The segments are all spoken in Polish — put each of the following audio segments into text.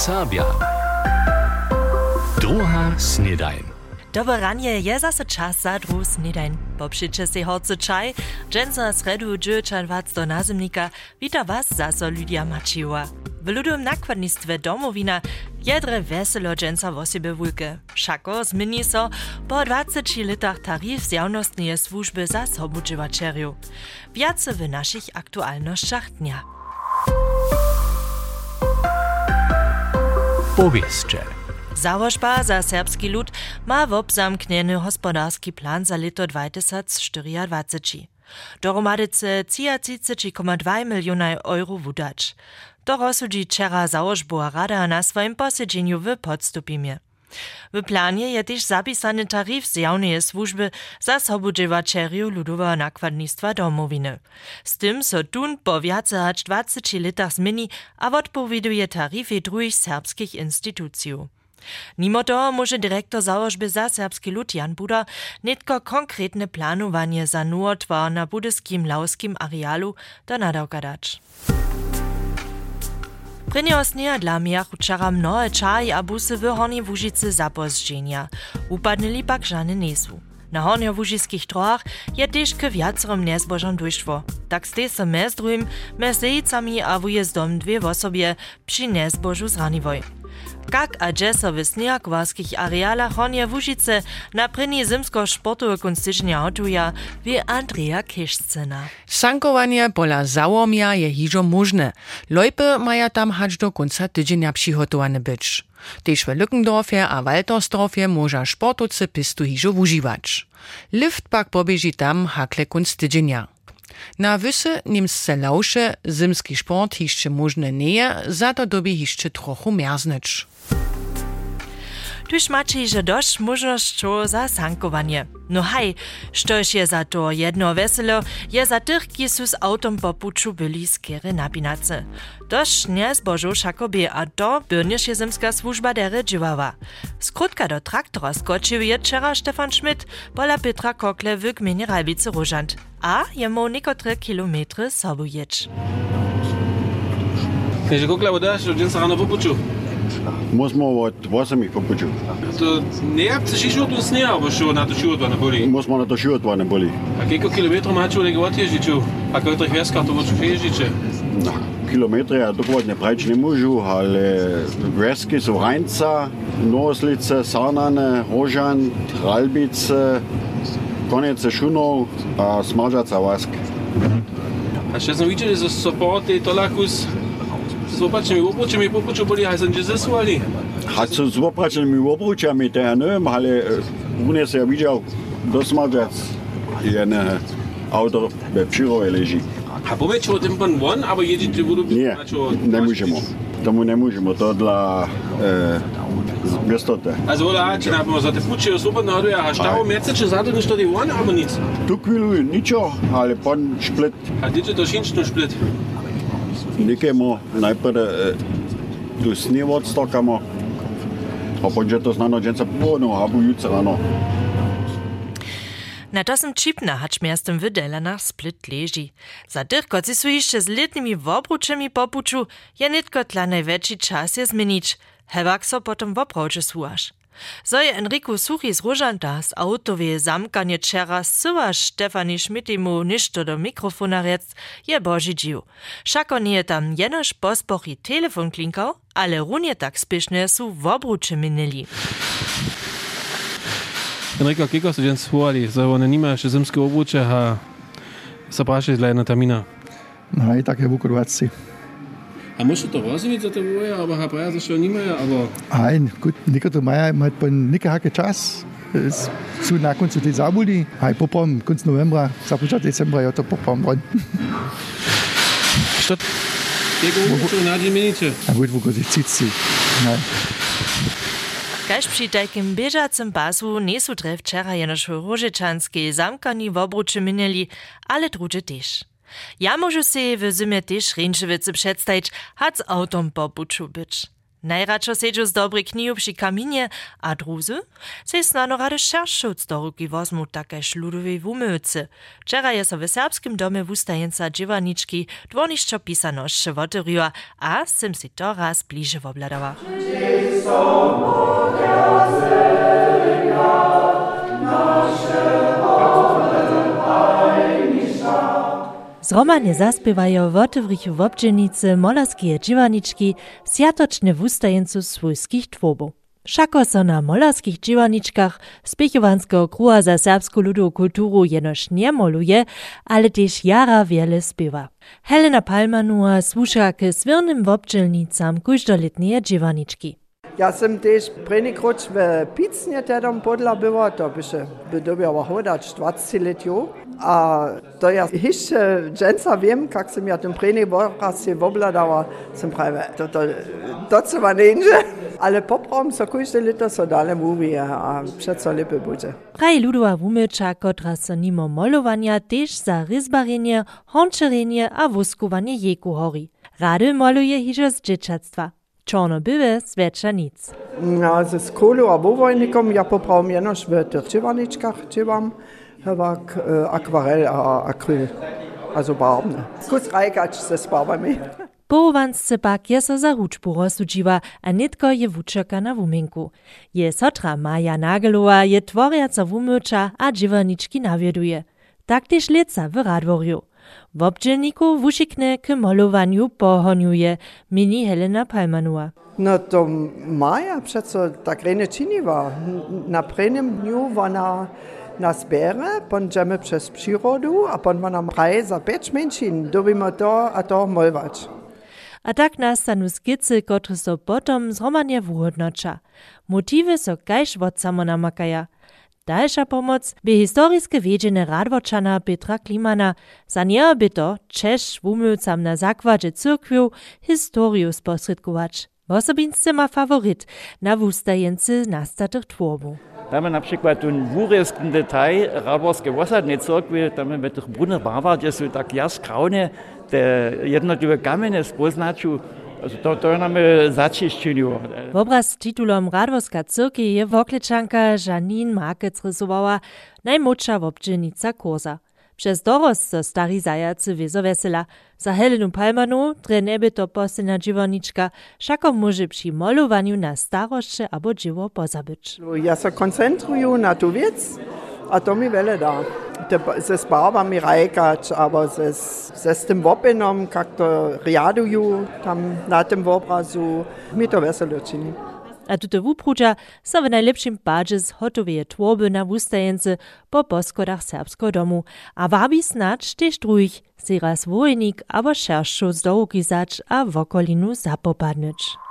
Serbia. Druga snedajn. Dobre ranie je zase czas za dru snedajn. Popřiče se horce čaj, dženca sredu džučan vac do nazemnika, wita was zase Lydia Mačiwa. W domowina jedre weselo dženca wosebe wulke. Šako zmieni so po 20 latach tarif z jawnostnej służby za sobudżywaczeriu. Wiace w naszych aktualnościach dnia. Powieszcze. Założba za serbski lud ma wobzamknieny gospodarski plan za lito 2024. Dohromadice 33,2 miliona euro wudać. To rozsudzi wczera założbowa rada na swoim posiedzeniu w Podstupimie. W planie je też zapisany tarif z jawnej służby za sobudziewaczeriu ludowego nakładnictwa domowiny. Z tym so tun po więcej niż 20 latach zmieni, a odpowieduje tarify drugich serbskich instytucji. Mimo toho może dyrektor założby za serbski lud Jan Buda netko konkretne planowanie za nowotwar na budyskim lauskim arealu do nadawka dać. Prynio dla miach wczera mnohe czaj a busy w Hornej Wóżycy zapozdrzenia. Upadnili pak żany nesu. Na hornjowužiských trochach je tež k viacerom nezbožom dojštvo. Tak ste se mez druhým, mez a wujezdom dwie osobie przy nezbožu zranivoj. Kak a džeso w snijakwarskich arealach Hornje Łužice na pryni zimsko sportowe kunstycznia hotuja wie Andrea Kiszcena. Sankowanie pola załomia je hižo możne. Lojpy maja tam hać do końca tydzienia przygotowane być. Tež w Lückendorfie a Waltersdorfie może sportowcy pistu hižo używać. Lift pak pobieži tam hakle kunst tydzienia. Na wysy niemsce lausze zimski sport hiszcze możne nie, za to dobi hiszcze trochu merznyć. Tuż macie że dość możliwości za sankowanie. No haj, štož je za to jedno weselo, je za tych, su z autom po puču byli skiery napinace. Tož nie zbožu šakobie a to byrniš je zemska służba dere džiwała. Skrótka do traktora skoczył je wczera Stefan Schmidt, pola Petra Kokle w gminie Ralbice Różant. A jemu niekotre kilometry sobu jedź. Jeśli Kokle udasz, to dzień rano po Muss man aber halt Wassermilch verputschen. Da nervt es schon uns nicht, aber schon nach der Schule war Bulli. Muss man nach der Schule war Bulli. A koliko kilometrov ima čunek otiježiću? A kako ih veskar to moću fiježiće? Na, kilometre ja dogodne preč ne možu, ali veske so Rajnca, Noslice, Sarnane, Rožan, Ralbice, konec Šunov, a Smažaca vask. A še sem videl, da so pote to lahko z s opačnými obručami popuču byli aj som zesúvali. A co s opačnými obručami, to ja neviem, ale dnes ja videl dosmažac jedné auto ve Přirove leží. A pověď, o ten pan von, ale jedete budu... Nie, nemůžeme. Tomu nemůžeme, to dla eh, městote. A zvolá, či nám za ty puči osoba nahoduje a štavo měce, či zadu než tady von, ale nic. Tu chvíli ničo, ale pan šplit. A kde to šinčnu šplit? nekajmo, najprej eh, tu snivo odstokamo, a potem že to znano, že se ponovno abujucano. Na tasem Čipna hač miastem v Delanach Split leži. Za dirko si su išče z letnimi vobručemi popuču, je netko tla največji čas je zmenič, hevak so potem vobruče suaš. Zo je Enriku Suchi z Rožanta z autowe zamkanje čera suva Štefani Šmitimu ništo do mikrofona rec je boži dživ. Šako nije tam jenož pospohi telefon klinkal, ale runje tak spišne su v obruče minili. Enrika, kako so danes huvali? Zdaj one nima še zimske obruče, a se praši zdaj na tamina. No, i tak je v Kurvaci. Er muss da raus in der Ruhe, aber Herr Breyer ist schon nicht mehr. Aber Nein, gut, Nicker der Meier hat von Nicker Hacke Chas. Ist zu nah und zu die Sabuli. Hi, Popom, Kunst November, Sabuja Dezember, ja, Popom, Ron. Statt. Gegen schon, na, die Minute. Na gut, wo Gott, ich zieht's sie. Nein. Kaž při takým běžacím pasu nesu drev včera jenož Rožičanský zamkaní v obruči minili, ale druže tež. Ja możu se w zimie też Ręczewicy przedstawić, hat z autom po buczu być. Najradšo sedžu z dobrej knihu przy kaminie, a druzy se snano rade šeršoc do ruky wozmu takež ľudowej wumycy. Wczoraj je so w serbskim domie wustajenca dziewaniczki dwoniszczo pisanošće woteriła, a sem si to raz bliže wobladała. Zromanie zaspiewają w otewrichu w obdzielnicy molarskie dziewaniczki sjatoczne wustajeńcu swójskich twobów. Szako so na molarskich dziewaniczkach spiechowanskiego kruha za serbską ludową kulturu jenoż nie moluje, ale też jara wiele spiewa. Helena Palmanua słucha k swirnym w obdzielnicam każdoletnie dziewaniczki. Ja sam też prenikrot w Picnie tedom podla była, to by się by dobiała hodać 20 lat A to ja jeszcze dżęca wiem, jak sam ja ten prenik raz się wobladała, sam prawie, to to, to co ma nie ale poprom so każde lito so dalej mówi, a przeco lepiej będzie. Praj ludowa wumycza, kotra so nimo molowania też za ryzbarenie, honczerenie a wuskuwanie jeku hori. Rady moluje hižo z dzieciactwa. Były, zwecza nic. No, ze skolu a wowojnikom ja poprawam jenoż w tych dziewaniczkach dziewam, chyba e, akwarel a akryl, also barwne. Kus rajkacz ze spawami. Połowansce pak je so za ručbu rozsudživa, a nitko je wučeka na wumenku. Je sotra Maja Nagelowa je tworjaca wumyča a dziewaniczki nawieduje. Tak też leca w Radworju. W obdzielniku wušikne k molowaniu pohoniuje, mini Helena Palmanua. No to Maja přece tak rejne činiva. Na prvním dniu ona nas bere, pon dżemy przez przyrodu, a pon ona mraje za pięć menšin, dobimy to a to molwać. A tak nastanu skicy, które so potom zromadnie wuhodnocza. Motywy so kajż od samo namakaja. Dalsza pomoc by historiskie wiedzienie radwoczana Petra Klimana, za nie by to Czesz wumylcam na zakładzie cyrkwiu historię sposredkować. Osobince ma favorit na wustajence nastatych twórbu. Mamy na przykład ten wóryski detal Radworskie Wassernej Cyrkwi, tam mamy tych brunner barwa, gdzie są tak jaskraune, te jednotliwe kamienie spoznaču, to, to nam začišćenju. Obraz s titulom Radworska cyrki je woklečanka Janine Markec rysowała najmłodsza wobdźelnica Koza. Przez dorost so stari zajacy wiezo wesela. Za Helenu Palmanu dre neby to posyna dziewoniczka, szako może przy molowaniu na starosze albo dzieło pozabyć. Ja se koncentruję na tu wiec, a to mi wiele da. Ze sparbami rajkać, albo ze, ze z tym wopinom, jak to riaduju tam na tym obrazu, mi to weselo czyni. A tute wuprudža so w najlepszym padzie zhotoweje tworby na wustajence po poskodach serbsko domu, a wabi snacz też drugich, si raz wojnik abo szerszą z dołki zać a w okolinu zapopadnyć.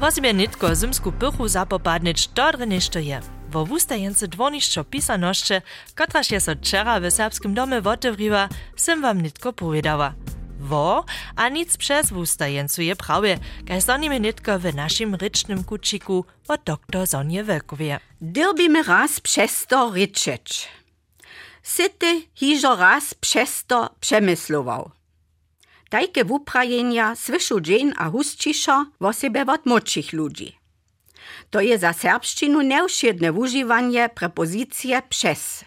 Wosibie nitko zimsku pychu zapopadnyć dobre nešto je. Wo wustajence dwonišćo pisanošće, kotraž je so wczera w serbskim domie wotewriła, sim wam nitko powiedziała. Wo, a nic przez je prawie, kaj sonimy nitko w naszym rycznym kuciku od doktor Sonje Welkowie. Dyrbimy raz przez to ryczeć. Syty hiżo raz przez to przemyslował. Tajke wuprajenia słyszu dzień a hustciszo w siebie od młodszych ludzi. To je za serbszczynu nieusiedne używanie prepozycje przez.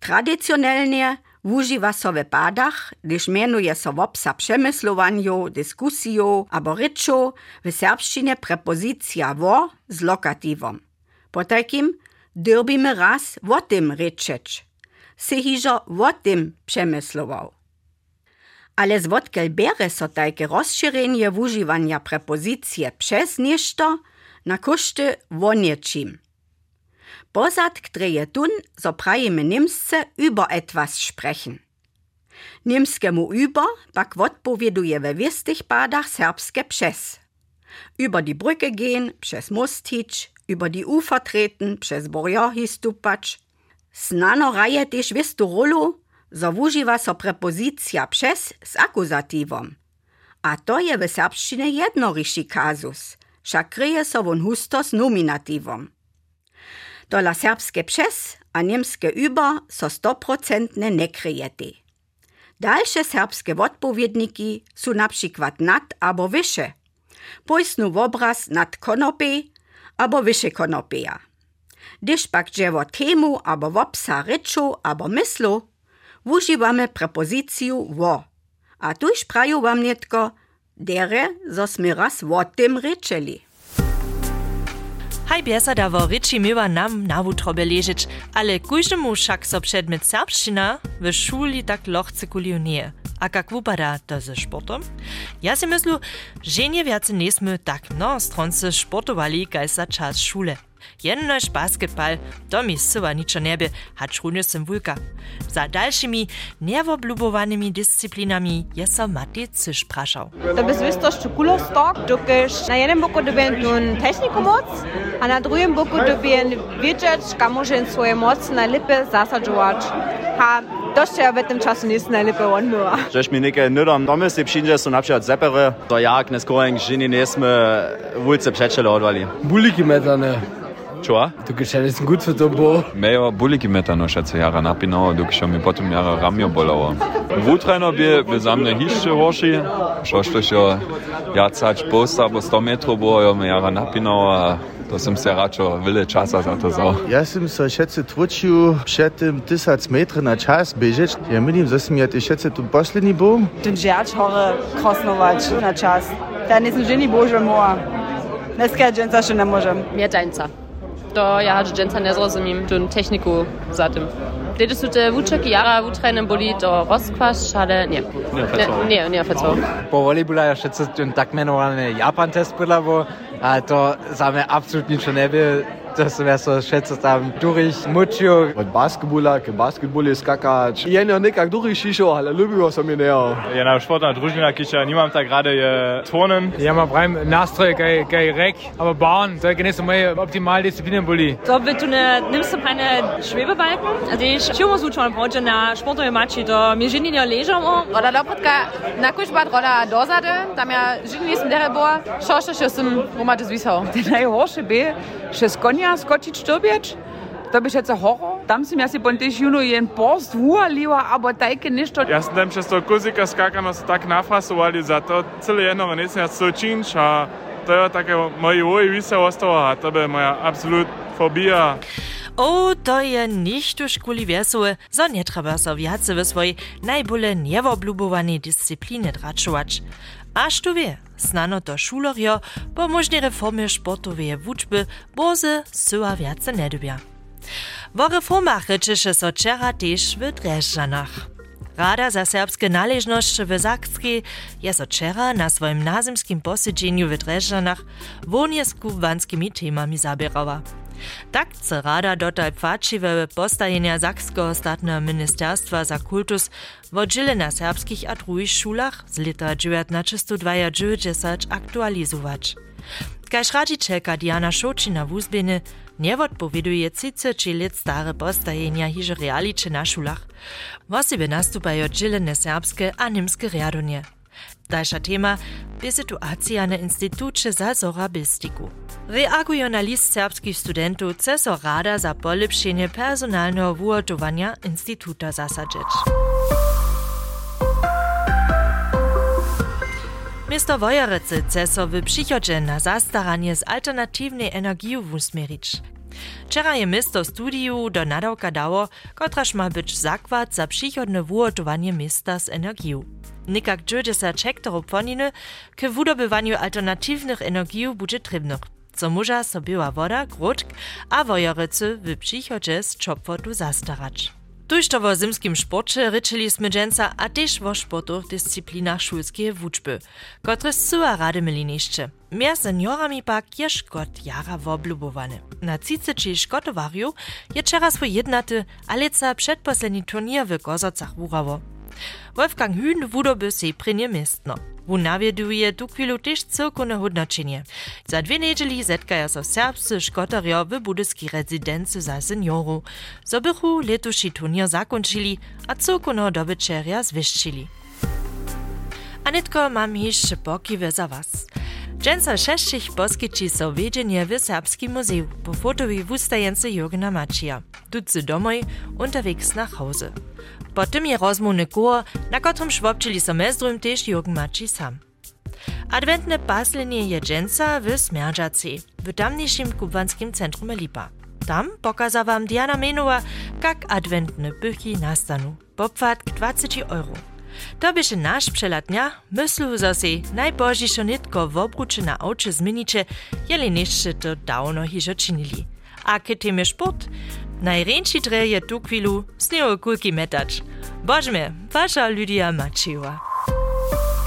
Tradycjonalnie wużywa so w padach, gdyż mianuje so wopsa przemyslowanju, dyskusju abo ryczu w serbszczynie prepozycja wo z lokatywom. Po takim dyrbimy raz o tym ryczeć. Se hižo o tym przemyslował. Ale zwodkel bere so takie rozszerzenie używania prepozycje przez nieszto na koszty wonieczim. Posad je tun, so prajemy Niemsce über etwas sprechen. Niemskemu über pak odpowieduje we wiestych badach serbskie przez. Über die Brücke gehen, przez most hitsch, über die Ufer treten, przez Borjohi stupacz. Znano raje też wistu rolu, używa so prepozycja przez z akuzatywom. A to je w serbszczynie jednoryszy kazus, však kryje so won husto s nominatywom. Dola serbskie przez a niemskie über so stoprocentne ne kryjety. Dalsze serbskie odpowiedniki są na przykład nad albo wyższe. Pojsnu obraz nad konopy albo wyższe konopia. Gdyż pak dziewo temu albo wopsa ryczu albo myslu, używamy prepozycję wo. A tuż prają wam nietko, dere, zo sme raz o tym ryczeli. Haj biesada wo ryči mywa nam na wutrobie ležeć, ale kujždemu však so předmet serbština w szuli tak lochce kuliju nie. A kak wupada to ze sportom? Ja si myslu, że nie więcej nesmy tak no stronce sportowali kaj za czas szule. Jednož basketball, to mi syła niczo niebie, hacz runy symwulka. Za dalszymi, niewoblubowanymi dyscyplinami je so Mati Cysz praszał. To by zwistość kulostok, dokiż na jednym boku dobię tun techniku moc, a na drugim boku dobię wiedzieć, kam może swoje moc najlepiej zasadzować. Ha, dość ja w tym czasu nie jest najlepiej on była. Żeś mi niekie nudom domysły przyjdzie, są na przykład zepery, to jak nie skoring, że nie jesteśmy wulce przeczele odwali. Buliki metane. Czoła? Tu jest gut für Tombo. Mejo buliki meta nosza co jara napinało, dok się mi potem jara ramio bolało. Wutrajno bie, bie za mnie hiszczy hoši, šošto šo jacać posta, bo 100 metrów było, jo mi jara napinało, a to sam se račo vile časa za to zao. Ja sam se šece tvočil pred tem 1000 metri na čas bežeč. Ja menim, da sem jaz šece tu poslednji bo. Ten žerč hore krosnovač na čas. Da nisem že ni božja moja. Ne skačem, za še ne morem. Mjetajnca do ja dżęcania zrozumim, dżun techniku za tym. Gdyż tu te eh, wuczek jara wutrajnym boli do rozkwas, ale nie. Nie, nie, fecło. Po woli była jeszcze coś tak mianowany Japan test była, bo to same absolutnie nie było to su ja šeca tam duriš mučio. Od Basketball ker basketbol je skakač. Je nicht nekak durch išel, ali ljubio sam je neo. Je na športna družina, ki še Niemand tak gerade je tonen. Ja, ma pravim, nastroj, kaj, kaj rek, aber bauen, da genieße moje optimale Disziplinen boli. To bi tu ne, nimmst du meine Schwebebalken, die ich schon so schon brauche na sportove mači, da mi ženi ne ležamo. Od lopotka na kužbat roda dozade, tam ja ženi nisem derebo, šošo še sem umate zvisal. Najhorše bi, še skonje Slovenija, skočiti štobič, to bi še horor. Tam sem jaz in tiš juno in post, vua liva, abo tajke nešto. Jaz sem tam čez to kuzika skakano so tak nafasovali, zato celo jedno vanice jaz sočinč, a to je tako moji voji vise ostalo, a to je moja absolut fobija. O, to je nicht už kvůli věsue, zo netreba so viace ve svojej najbole nevoblubovanej disciplíne dračovač. Až tu wie, snano to šulerjo po možnej reformie športowej wuczby boze syła viace nedobia. Wo reformach ryczyše so čera tež w Drežanach. Rada za serbskie należności w Sakskiej je so čera na swoim nazymskim posiedzeniu w Drežanach wonie z kubanskimi temami zabierała. Tak chce rada dotal płaciwe postajenia ministerstwa za kultus wodzile na serbskich a drugich szulach z lata 1992 aktualizować. Kaž radžičelka Diana Šočina v Uzbene nevodpoveduje 30 let stare postajenia hiže realiče na šulach. Vosebe nastupajo džilene serbske a riadonje. Dalsza tema je sytuacja na Instytucie za zorabistiku. Reagują na list serbskich studentów ceso rada za polepszenie personalnego wyłotowania Instytuta zasadzić. Miasto Wojerecy ceso w przychodzie na zastaranie z alternatywnej energii usmerić. Wczoraj je miasto studiu do nadawka dało, kotraż ma być zakład za przychodne wyłotowanie miasta z energią. Nikak 90 hektarów płoniny k wydobywaniu alternatywnych energii będzie trybnych, co może sobie woda, grudk a wojerycy w przychodzie z czopwotu zastarać. Tuż to w zimskim sporcie ryczyliśmy dżęca, a też w sportowych dyscyplinach szulskie wuczby, które syła rady mieli niszcze. Mehr seniorami pak je szkot jara woblubowany. Na cicyci szkotowariu je czera swój jednaty, ale ca przedposledni turnier w Kozocach wurawo. Wolfgang Hühn wurde bis sie Premierminister. Wo nawie duje du pilotisch zirkunne Hudnertschinje. Seit Venegeli setkaiers auf serbsisch Gotterio be budeski Residenze sa Senioro. Sobechu letuši turnir Sakunchili, a zirkunno dobečerjas Wischchili. Anetko mam hišče poki vezawas. vas. Dżęca šešćich poskiči so wiedzenje w Serbskim Muzeum po fotowi wustajence Jürgena Macia. Tutzy domoj, unterwegs nach Hause. Potem je rozmówny kór, na którym szwobczyli so mezdrum też Jürgen Maci sam. Adwentne paslenie je dżęca w Smerdżacy, w tamniejszym kubanskim centrum Lipa. Tam pokaza wam Diana Menowa, jak adwentne pychy nastanu. Popfat 20 euro. To naš przelatnia, myslu zase najbožišo nitko w obruče na oče zmieniče, jeli nišče to dawno hižo činili. A kiedy mi sport, najręci dreje tu chwilu sniejo kulki metać. Bożme, wasza Lydia Maciła.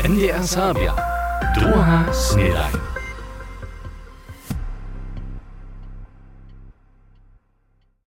NDR Sabia. Druga Snedajn.